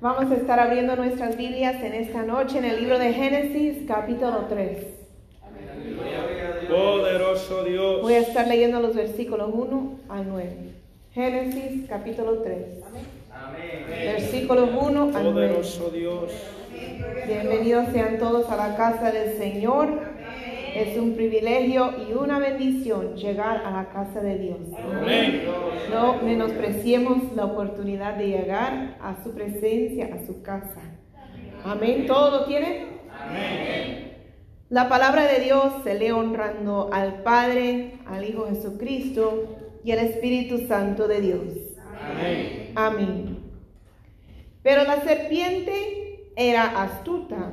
Vamos a estar abriendo nuestras Biblias en esta noche en el libro de Génesis, capítulo 3. Poderoso Dios. Voy a estar leyendo los versículos 1 al 9. Génesis, capítulo 3. Versículos 1 al 9. Poderoso Dios. Bienvenidos sean todos a la casa del Señor. Es un privilegio y una bendición llegar a la casa de Dios. Amén. No menospreciemos la oportunidad de llegar a su presencia, a su casa. Amén. ¿Todo lo tienen? Amén. La palabra de Dios se lee honrando al Padre, al Hijo Jesucristo y al Espíritu Santo de Dios. Amén. Amén. Pero la serpiente era astuta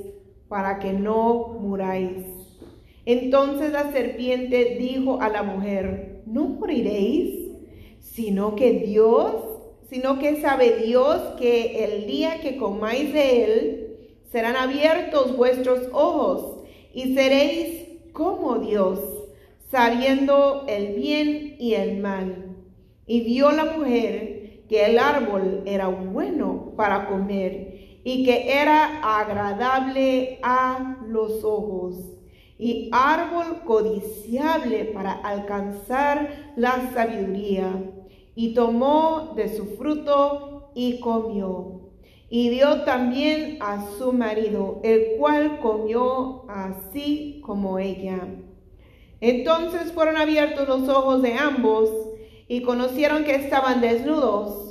para que no muráis. Entonces la serpiente dijo a la mujer, no moriréis, sino que Dios, sino que sabe Dios que el día que comáis de él, serán abiertos vuestros ojos y seréis como Dios, sabiendo el bien y el mal. Y vio la mujer que el árbol era bueno para comer y que era agradable a los ojos y árbol codiciable para alcanzar la sabiduría. Y tomó de su fruto y comió. Y dio también a su marido, el cual comió así como ella. Entonces fueron abiertos los ojos de ambos y conocieron que estaban desnudos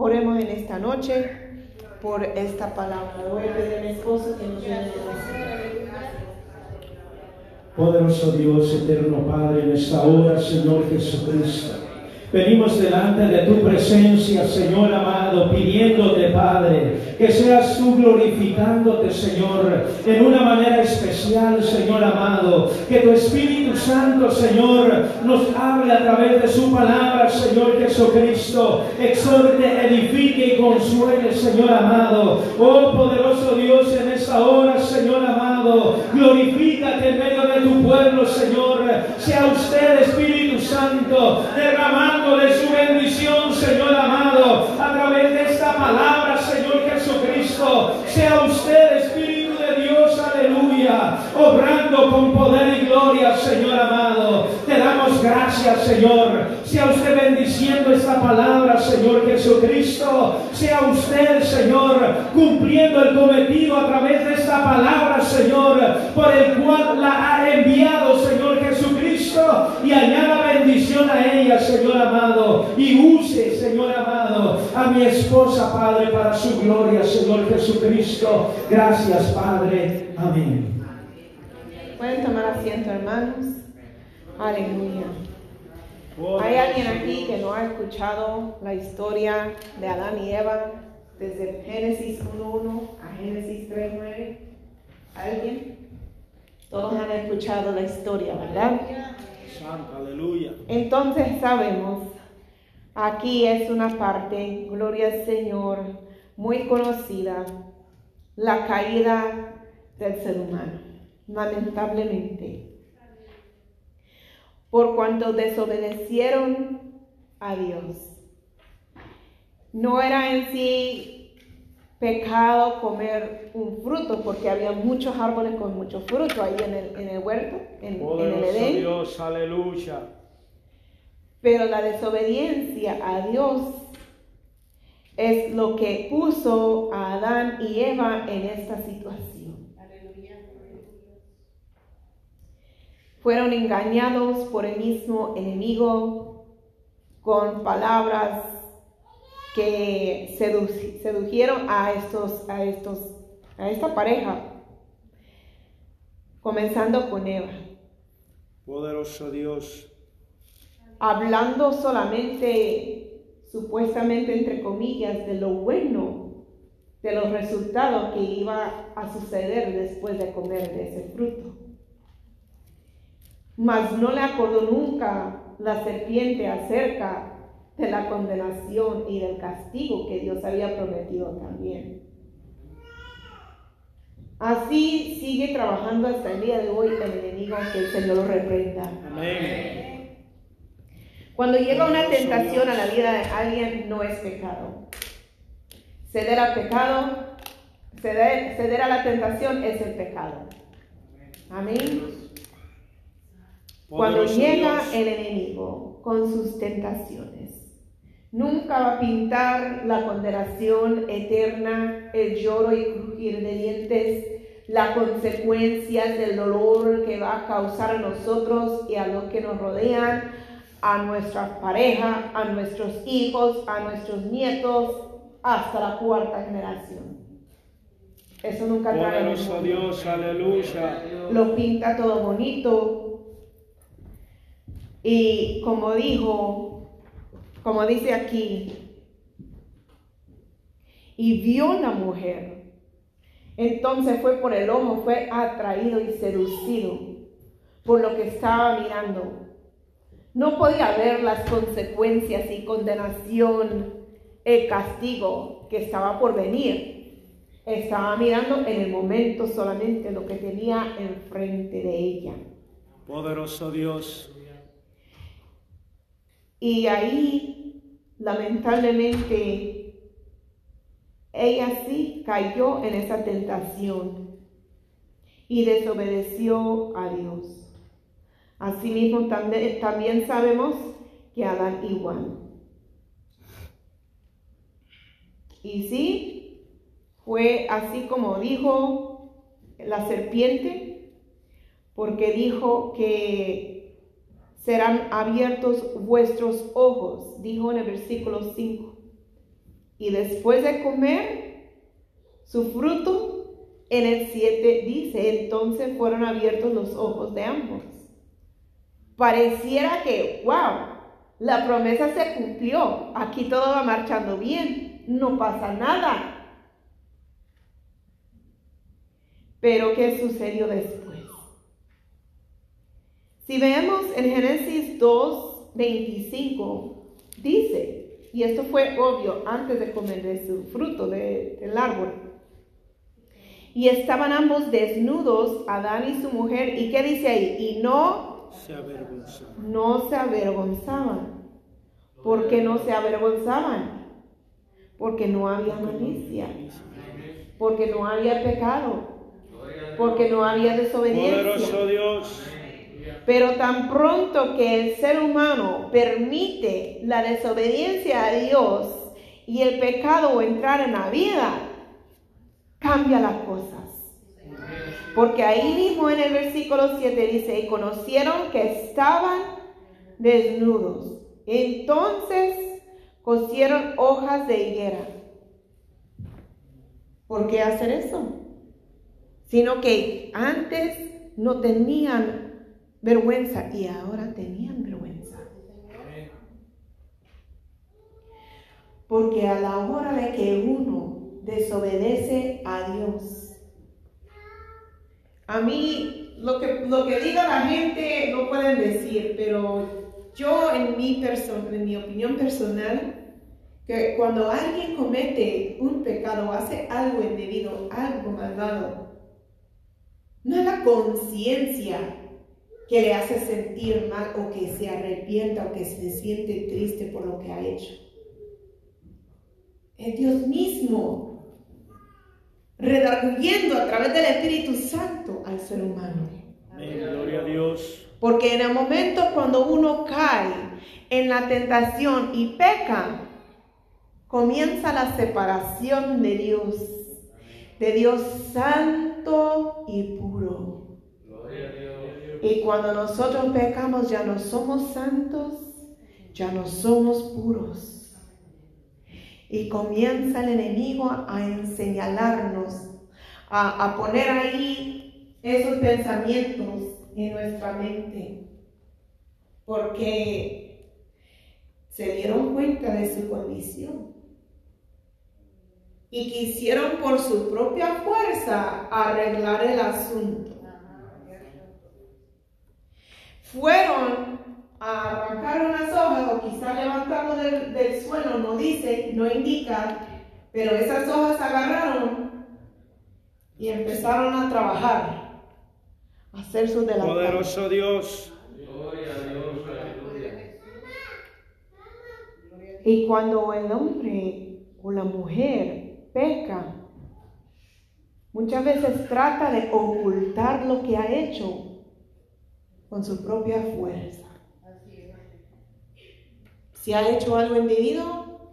Oremos en esta noche por esta palabra. A mi esposo que nos de Poderoso Dios, eterno Padre, en esta hora, Señor Jesucristo. Venimos delante de tu presencia, Señor amado, pidiéndote, Padre, que seas tú glorificándote, Señor, en una manera especial, Señor amado. Que tu Espíritu Santo, Señor, nos hable a través de su palabra, Señor Jesucristo. Exhorte, edifique y consuele, Señor amado. Oh poderoso Dios, en esta hora, Señor amado, glorifícate en medio de tu pueblo, Señor. Sea usted, Espíritu Santo, derramando de su bendición, Señor amado, a través de esta palabra, Señor Jesucristo. Sea usted, Espíritu de Dios, aleluya, obrando con poder y gloria, Señor amado. Te damos gracias, Señor. Sea usted bendiciendo esta palabra, Señor Jesucristo. Sea usted, Señor, cumpliendo el cometido a través de esta palabra, Señor, por el cual la ha enviado, Señor Jesucristo, y añada bendición a ella, Señor amado, y use, Señor amado, a mi esposa, Padre, para su gloria, Señor Jesucristo. Gracias, Padre. Amén. Pueden tomar asiento, hermanos. Aleluya. ¿Hay alguien aquí que no ha escuchado la historia de Adán y Eva desde Génesis 1.1 a Génesis 3.9? ¿Alguien? Todos han escuchado la historia, ¿verdad? Santo, aleluya. Entonces sabemos, aquí es una parte, gloria al Señor, muy conocida, la caída del ser humano, lamentablemente. Por cuanto desobedecieron a Dios. No era en sí pecado comer un fruto, porque había muchos árboles con mucho fruto ahí en el, en el huerto, en, en el Edén. Dios, aleluya. Pero la desobediencia a Dios es lo que puso a Adán y Eva en esta situación. Fueron engañados por el mismo enemigo con palabras que sedujeron a estos, a estos, a esta pareja, comenzando con Eva. Poderoso Dios. Hablando solamente, supuestamente entre comillas, de lo bueno, de los resultados que iba a suceder después de comer de ese fruto. Mas no le acordó nunca la serpiente acerca de la condenación y del castigo que Dios había prometido también. Así sigue trabajando hasta el día de hoy el enemigo, que el Señor lo reprenda. Amén. Cuando llega una tentación a la vida de alguien, no es pecado. Ceder al pecado, ceder, ceder a la tentación es el pecado. Amén. Cuando llega el enemigo con sus tentaciones, Nunca va a pintar la condenación eterna, el lloro y crujir de dientes, las consecuencias del dolor que va a causar a nosotros y a los que nos rodean, a nuestra pareja, a nuestros hijos, a nuestros nietos, hasta la cuarta generación. Eso nunca trae. Dios, aleluya. Lo pinta todo bonito. Y como dijo como dice aquí, y vio la mujer. Entonces fue por el ojo, fue atraído y seducido por lo que estaba mirando. No podía ver las consecuencias y condenación, el castigo que estaba por venir. Estaba mirando en el momento solamente lo que tenía enfrente de ella. Poderoso Dios. Y ahí, lamentablemente, ella sí cayó en esa tentación y desobedeció a Dios. Asimismo, también, también sabemos que Adán igual. Y sí, fue así como dijo la serpiente, porque dijo que serán abiertos vuestros ojos, dijo en el versículo 5. Y después de comer su fruto, en el 7 dice, entonces fueron abiertos los ojos de ambos. Pareciera que, wow, la promesa se cumplió, aquí todo va marchando bien, no pasa nada. Pero ¿qué sucedió después? Si vemos en Génesis 2, 25, dice, y esto fue obvio antes de comer de su fruto del árbol, y estaban ambos desnudos, Adán y su mujer, ¿y qué dice ahí? Y no se avergonzaban. No se avergonzaban. ¿Por qué no se avergonzaban? Porque no había malicia, porque no había pecado, porque no había desobediencia. Poderoso Dios. Pero tan pronto que el ser humano permite la desobediencia a Dios y el pecado entrar en la vida, cambia las cosas. Porque ahí mismo en el versículo 7 dice, y conocieron que estaban desnudos. Entonces cosieron hojas de higuera. ¿Por qué hacer eso? Sino que antes no tenían vergüenza y ahora tenían vergüenza. Porque a la hora de que uno desobedece a Dios, a mí lo que, lo que diga la gente no pueden decir, pero yo en mi, en mi opinión personal, que cuando alguien comete un pecado, hace algo indebido, algo malvado, no es la conciencia que le hace sentir mal o que se arrepienta o que se siente triste por lo que ha hecho. Es Dios mismo redarguyendo a través del Espíritu Santo al ser humano. gloria a Dios. Porque en el momento cuando uno cae en la tentación y peca, comienza la separación de Dios, de Dios santo y puro. Y cuando nosotros pecamos ya no somos santos, ya no somos puros. Y comienza el enemigo a enseñarnos, a, a poner ahí esos pensamientos en nuestra mente. Porque se dieron cuenta de su condición y quisieron por su propia fuerza arreglar el asunto. Fueron a arrancar unas hojas o quizás levantarlo del, del suelo, no dice, no indica, pero esas hojas agarraron y empezaron a trabajar, a hacer su delantal. Poderoso Dios. Y cuando el hombre o la mujer peca, muchas veces trata de ocultar lo que ha hecho con su propia fuerza. Si ha hecho algo indebido,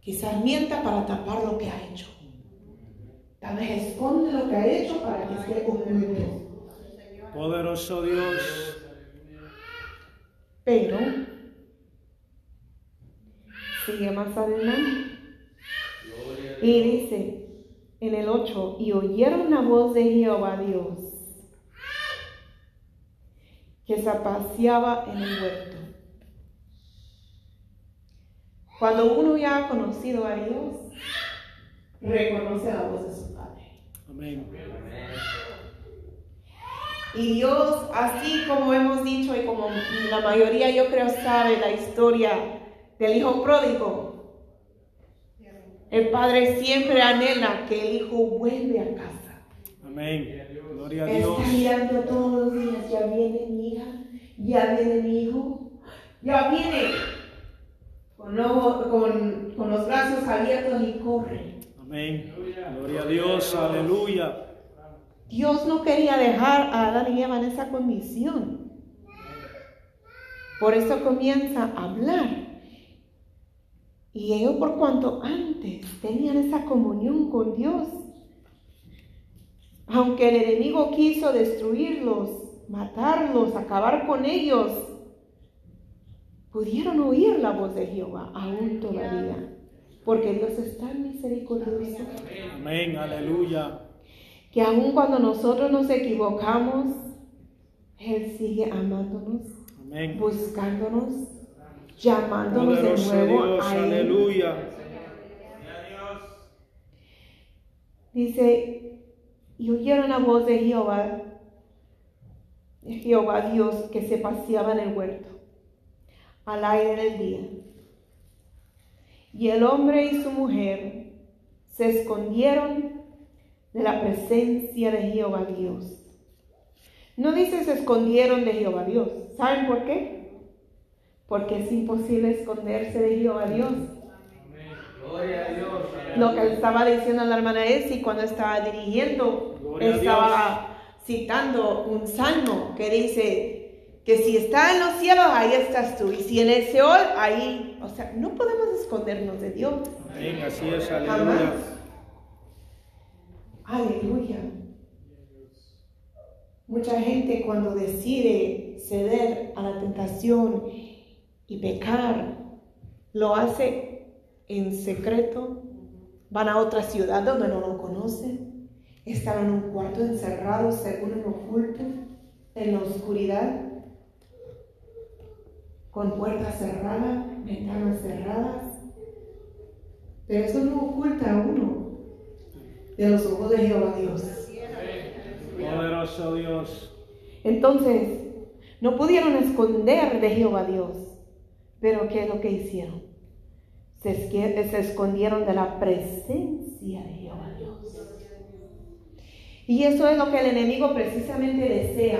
quizás mienta para tapar lo que ha hecho. Tal vez esconde lo que ha hecho para que esté oculto. Poderoso Dios. Pero sigue más adelante. Y dice en el 8, y oyeron la voz de Jehová Dios, que se paseaba en el huerto. Cuando uno ya ha conocido a Dios, reconoce la voz de su Padre. Amén. Y Dios, así como hemos dicho y como la mayoría yo creo sabe la historia del hijo pródigo, el padre siempre anhela que el hijo vuelva a casa. Amén. Gloria a Dios. Está mirando todos los días, ya viene mi hija, ya viene mi hijo, ya viene con, con, con los brazos abiertos y corre. Amén. Gloria a Dios. Aleluya. Dios no quería dejar a Adán y Eva en esa condición. Por eso comienza a hablar. Y ellos por cuanto antes tenían esa comunión con Dios, aunque el enemigo quiso destruirlos, matarlos, acabar con ellos, pudieron oír la voz de Jehová aún todavía, porque Dios es tan misericordioso Amén. Aleluya. que aun cuando nosotros nos equivocamos, Él sigue amándonos, Amén. buscándonos, llamándonos de nuevo Dios. a Él. Aleluya. Dice, y oyeron la voz de Jehová, Jehová Dios que se paseaba en el huerto, al aire del día. Y el hombre y su mujer se escondieron de la presencia de Jehová Dios. No dice se escondieron de Jehová Dios. ¿Saben por qué? Porque es imposible esconderse de Jehová Dios. Lo que estaba diciendo a la hermana Esi cuando estaba dirigiendo, Gloria estaba citando un salmo que dice que si está en los cielos, ahí estás tú. Y si en el Seol, ahí, o sea, no podemos escondernos de Dios. Amén. Así es. Jamás. Aleluya. Aleluya. Mucha gente cuando decide ceder a la tentación y pecar, lo hace en secreto. Van a otra ciudad donde no lo conocen. Están en un cuarto encerrados, según en oculto, en la oscuridad, con puertas cerradas, ventanas cerradas. Pero eso no oculta a uno de los ojos de Jehová Dios. Poderoso Dios. Entonces, no pudieron esconder de Jehová Dios. Pero ¿qué es lo que hicieron? Se, se escondieron de la presencia de Jehová Dios. Y eso es lo que el enemigo precisamente desea,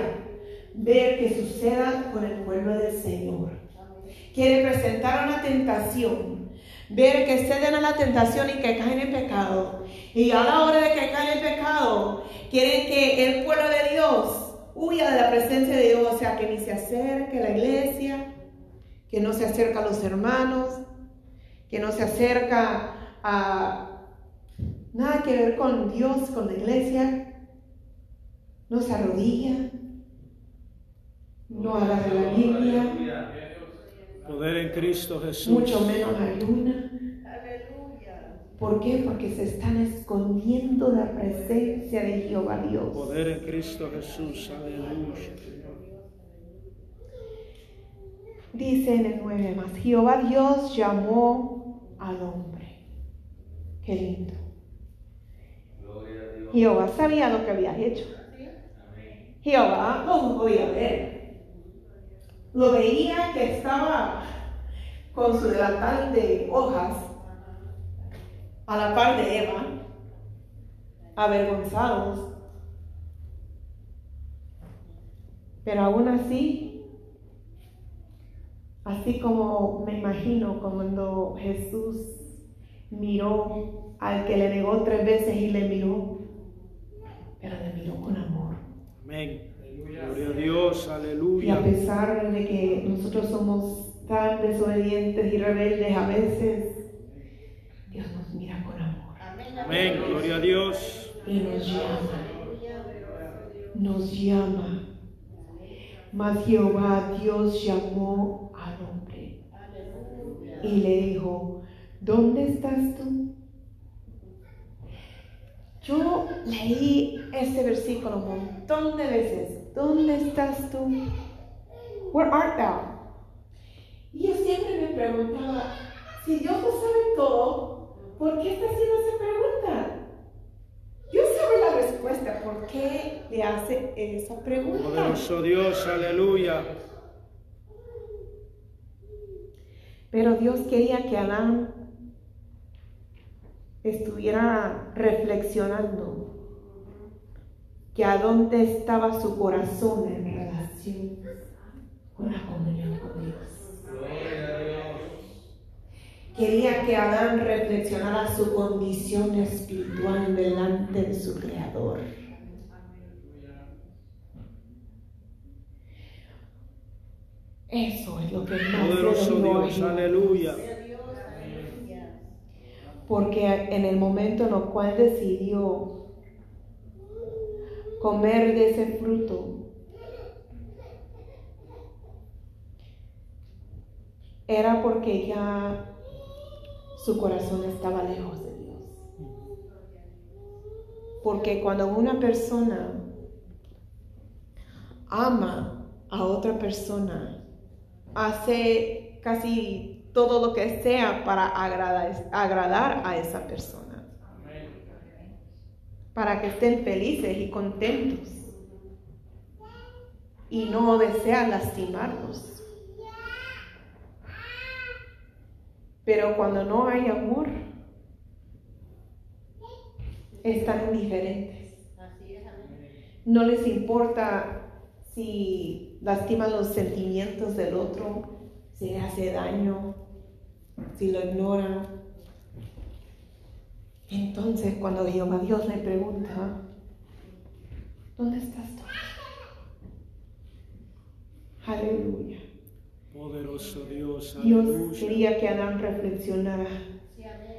ver que suceda con el pueblo del Señor. Quiere presentar una tentación, ver que ceden a la tentación y que caen en pecado. Y a la hora de que caen en pecado, quieren que el pueblo de Dios huya de la presencia de Dios, o sea, que ni se acerque a la iglesia, que no se acerque a los hermanos, que no se acerca a nada que ver con Dios, con la iglesia, no se arrodilla, no agarra la Biblia, Poder en Cristo Jesús. mucho menos ayuna. ¿Por qué? Porque se están escondiendo de la presencia de Jehová Dios. Poder en Cristo Jesús. Aleluya. Dice en el 9 más, Jehová Dios llamó al hombre. Qué lindo. Jehová sabía lo que había hecho. Jehová lo podía ver. Lo veía que estaba con su delantal de hojas a la par de Eva, avergonzados. Pero aún así, así como me imagino cuando Jesús miró al que le negó tres veces y le miró, pero le miró con amor. Amén. Gloria a Dios. Y a Aleluya. pesar de que nosotros somos tan desobedientes y rebeldes a veces, Dios nos mira con amor Amén. Gloria a Dios. y nos llama. Nos llama. Mas Jehová Dios llamó y le dijo, ¿dónde estás tú? Yo leí este versículo un montón de veces. ¿Dónde estás tú? Where art thou? Y yo siempre me preguntaba, si Dios lo sabe todo, ¿por qué está haciendo esa pregunta? Dios sabe la respuesta, ¿por qué le hace esa pregunta? Poderoso Dios. Aleluya. Pero Dios quería que Adán estuviera reflexionando que a dónde estaba su corazón en relación con la comunión con Dios. Quería que Adán reflexionara su condición espiritual delante de su Creador. Eso es lo que más Poderoso Dios. Aleluya. Porque en el momento en el cual decidió comer de ese fruto, era porque ya su corazón estaba lejos de Dios. Porque cuando una persona ama a otra persona, hace casi todo lo que sea para agradar, agradar a esa persona. Para que estén felices y contentos. Y no desea lastimarlos. Pero cuando no hay amor, están indiferentes. No les importa si lastiman los sentimientos del otro, si le hace daño, si lo ignoran. Entonces cuando Jehová Dios le pregunta, ¿dónde estás tú? Aleluya. Poderoso Dios. Dios Aleluya. quería que Adán reflexionara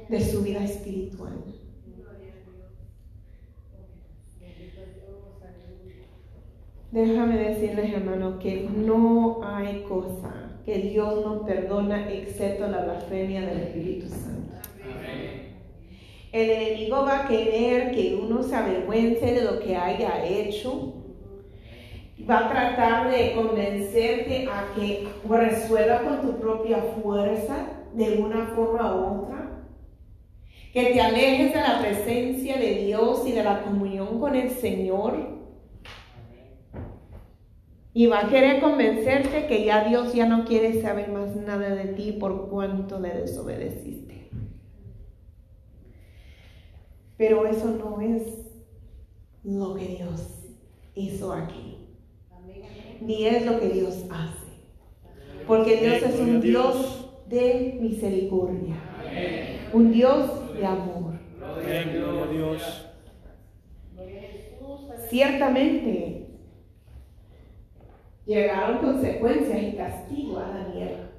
de su vida espiritual. Déjame decirles, hermano, que no hay cosa que Dios no perdona excepto la blasfemia del Espíritu Santo. El enemigo va a querer que uno se avergüence de lo que haya hecho. Va a tratar de convencerte a que resuelva con tu propia fuerza de una forma u otra. Que te alejes de la presencia de Dios y de la comunión con el Señor. Y va a querer convencerte que ya Dios ya no quiere saber más nada de ti por cuanto le desobedeciste. Pero eso no es lo que Dios hizo aquí. Ni es lo que Dios hace. Porque Dios es un Dios de misericordia. Un Dios de amor. Ciertamente llegaron consecuencias y castigo a la tierra.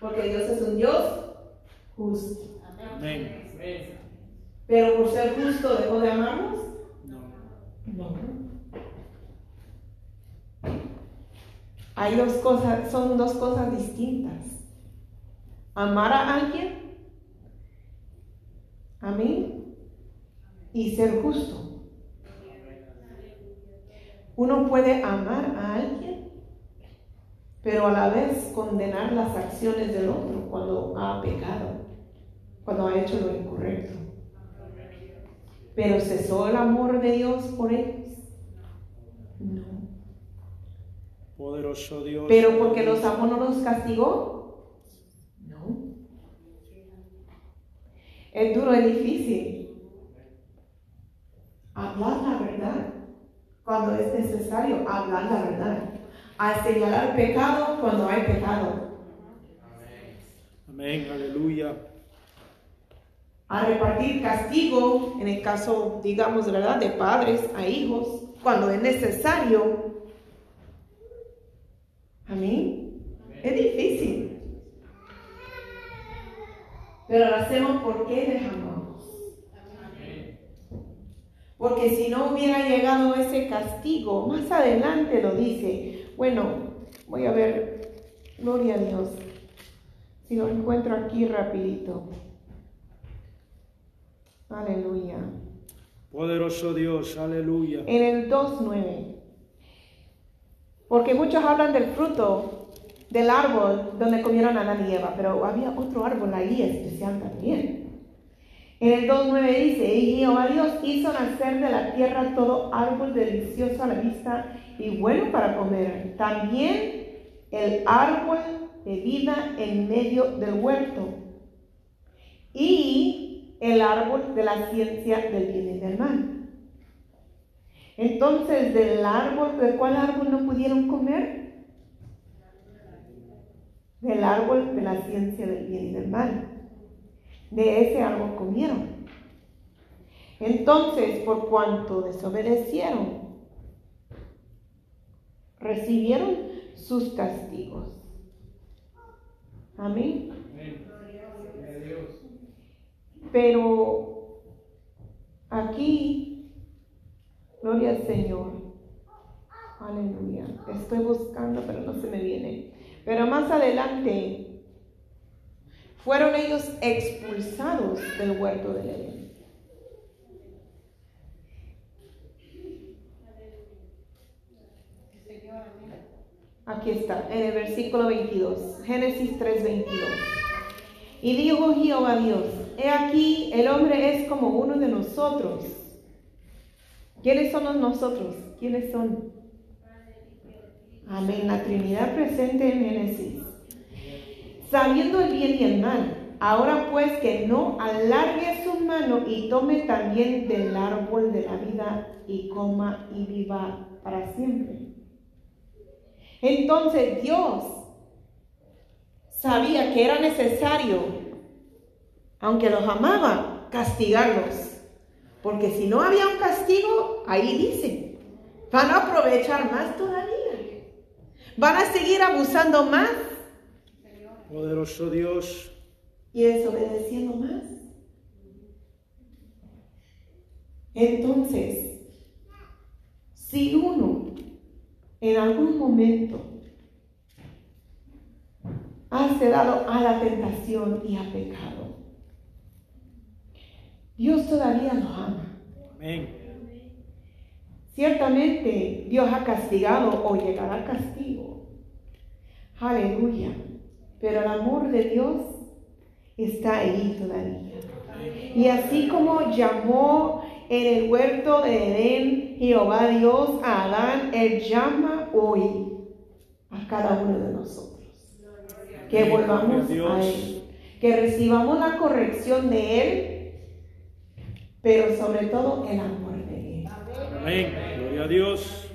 Porque Dios es un Dios justo. Amén. Pero por ser justo dejó de amarnos. No. No. Hay dos cosas, son dos cosas distintas. Amar a alguien, amén, y ser justo. Uno puede amar a alguien, pero a la vez condenar las acciones del otro cuando ha pecado, cuando ha hecho lo incorrecto. Pero cesó el amor de Dios por ellos. No. Poderoso Dios. Pero porque los amó no los castigó. No. Es duro, es difícil. Hablar la verdad cuando es necesario hablar la verdad. A señalar pecado cuando hay pecado. Amén, aleluya. A repartir castigo, en el caso, digamos, de verdad, de padres a hijos, cuando es necesario. Amén. Es difícil. Pero lo hacemos porque les amamos. Porque si no hubiera llegado ese castigo, más adelante lo dice. Bueno, voy a ver, gloria a Dios. Si lo encuentro aquí rapidito. Aleluya. Poderoso Dios, aleluya. En el 2.9. Porque muchos hablan del fruto del árbol donde comieron Adán y Eva, pero había otro árbol ahí especial también. En el 2.9 dice, y Dios hizo nacer de la tierra todo árbol delicioso a la vista y bueno para comer. También el árbol de vida en medio del huerto. Y el árbol de la ciencia del bien y del mal. Entonces, del árbol, ¿de cuál árbol no pudieron comer? Del árbol de la ciencia del bien y del mal. De ese árbol comieron. Entonces, por cuanto desobedecieron, recibieron sus castigos. Amén. Pero aquí, gloria al Señor. Aleluya. Estoy buscando, pero no se me viene. Pero más adelante, fueron ellos expulsados del huerto del Edén. Aquí está, en el versículo 22, Génesis 3:22. Y dijo Jehová Dios, he aquí el hombre es como uno de nosotros. ¿Quiénes son los nosotros? ¿Quiénes son? Amén, la Trinidad presente en Génesis. Sabiendo el bien y el mal, ahora pues que no alargue su mano y tome también del árbol de la vida y coma y viva para siempre. Entonces Dios sabía que era necesario, aunque los amaba, castigarlos. Porque si no había un castigo, ahí dice, van a aprovechar más todavía. Van a seguir abusando más Poderoso Dios. y desobedeciendo más. Entonces, si uno en algún momento ha cedado a la tentación y ha pecado, Dios todavía lo ama. Amén. Ciertamente Dios ha castigado o llegará al castigo. Aleluya. Pero el amor de Dios está ahí todavía. Y así como llamó en el huerto de Edén Jehová Dios a Adán, Él llama hoy a cada uno de nosotros. Que volvamos a Él. Que recibamos la corrección de Él, pero sobre todo el amor de Él. Amén. Gloria a Dios.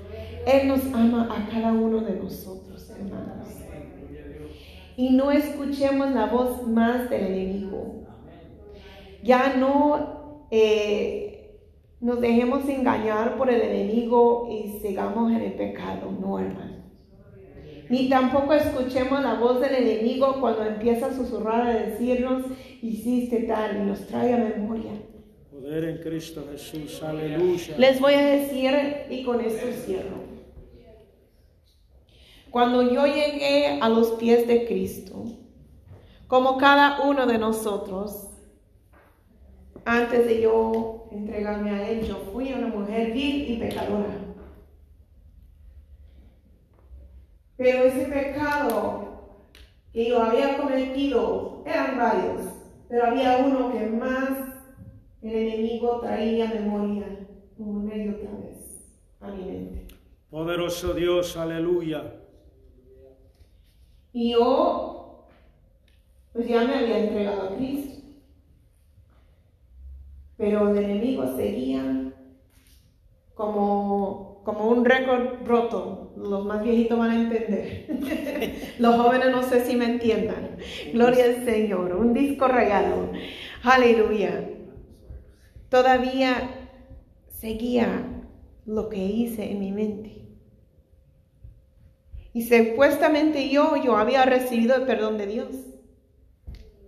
Él nos ama a cada uno de nosotros, hermanos. Y no escuchemos la voz más del enemigo. Ya no eh, nos dejemos engañar por el enemigo y sigamos en el pecado. No, hermanos. Ni tampoco escuchemos la voz del enemigo cuando empieza a susurrar a decirnos, hiciste tal y nos trae a memoria. Poder en Cristo Jesús, aleluya. Les voy a decir, y con esto cierro. Cuando yo llegué a los pies de Cristo, como cada uno de nosotros, antes de yo entregarme a Él, yo fui una mujer vil y pecadora. Pero ese pecado que yo había cometido eran varios, pero había uno que más el enemigo traía memoria una y otra vez a mi mente. Poderoso Dios, aleluya. Y yo, pues ya me había entregado a Cristo. Pero el enemigo seguía como, como un récord roto. Los más viejitos van a entender. Los jóvenes no sé si me entiendan. Gloria al Señor. Un disco regalo. Aleluya. Todavía seguía lo que hice en mi mente. Y supuestamente yo, yo había recibido el perdón de Dios.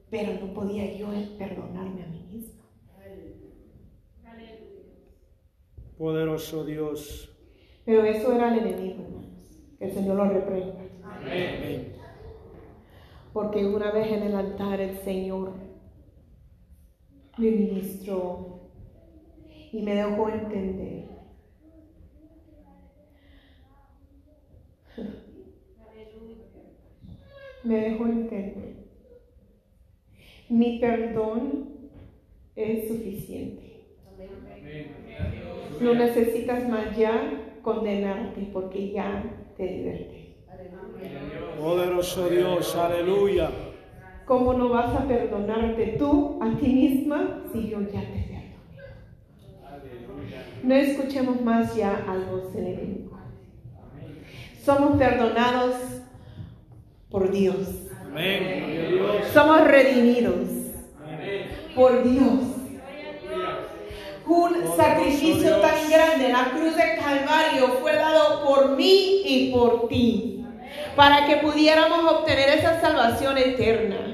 Pero no podía yo perdonarme a mí misma. Poderoso Dios. Pero eso era el enemigo, hermanos. Que el Señor lo reprenda. Amén. Porque una vez en el altar el Señor me ministró y me dejó entender. Me dejó entender. Mi perdón es suficiente. No necesitas más ya condenarte porque ya te liberté. Poderoso Dios, aleluya. ¿Cómo no vas a perdonarte tú a ti misma si yo ya te perdoné? No escuchemos más ya a los enemigos. Somos perdonados por Dios. Amén. Somos redimidos Amén. por Dios. Un sacrificio tan grande en la cruz de Calvario fue dado por mí y por ti, para que pudiéramos obtener esa salvación eterna.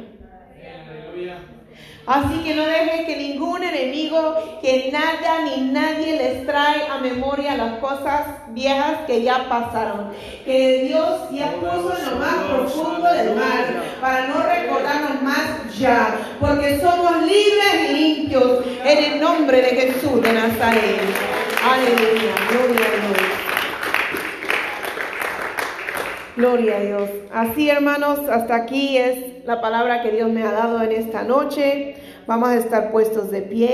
Así que no dejes que ningún enemigo, que nada ni nadie les trae a memoria las cosas viejas que ya pasaron. Que Dios ya puso en lo más profundo del mar para no recordarnos más ya. Porque somos libres y limpios en el nombre de Jesús de Nazaret. Aleluya. Gloria a Gloria a Dios. Así, hermanos, hasta aquí es la palabra que Dios me ha dado en esta noche. Vamos a estar puestos de pie.